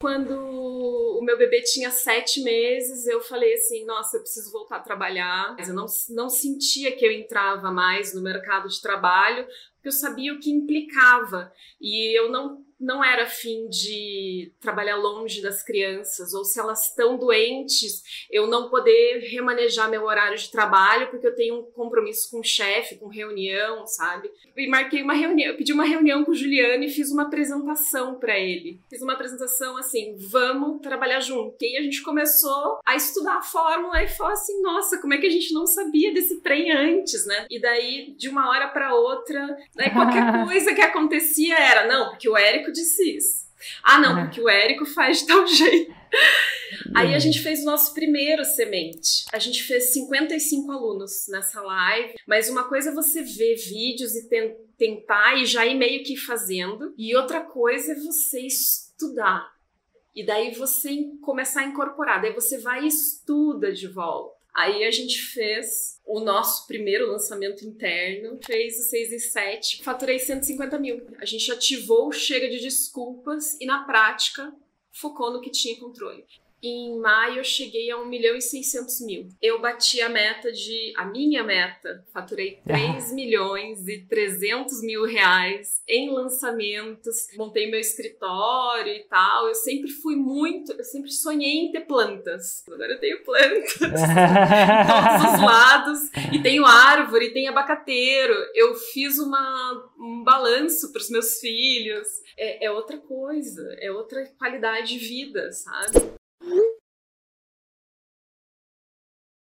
Quando o meu bebê tinha sete meses, eu falei assim: nossa, eu preciso voltar a trabalhar. Mas eu não, não sentia que eu entrava mais no mercado de trabalho, porque eu sabia o que implicava. E eu não não era afim de trabalhar longe das crianças, ou se elas estão doentes, eu não poder remanejar meu horário de trabalho, porque eu tenho um compromisso com o chefe, com reunião, sabe? E marquei uma reunião, pedi uma reunião com o Juliano e fiz uma apresentação para ele. Fiz uma apresentação assim: vamos trabalhar junto. E aí a gente começou a estudar a fórmula e falou assim: nossa, como é que a gente não sabia desse trem antes, né? E daí, de uma hora para outra, né, qualquer coisa que acontecia era: não, porque o Érico Érico disse isso. Ah, não, porque o Érico faz de tal jeito. Aí a gente fez o nosso primeiro semente. A gente fez 55 alunos nessa live, mas uma coisa é você ver vídeos e tentar e já ir meio que fazendo, e outra coisa é você estudar. E daí você começar a incorporar, daí você vai e estuda de volta. Aí a gente fez o nosso primeiro lançamento interno, fez o 6 e 7, faturei 150 mil. A gente ativou o Chega de Desculpas e na prática focou no que tinha controle. Em maio eu cheguei a 1 milhão e 600 mil. Eu bati a meta de. A minha meta, faturei 3 milhões e 300 mil reais em lançamentos. Montei meu escritório e tal. Eu sempre fui muito. Eu sempre sonhei em ter plantas. Agora eu tenho plantas em todos os lados. E tenho árvore, e tenho abacateiro. Eu fiz uma, um balanço para os meus filhos. É, é outra coisa, é outra qualidade de vida, sabe?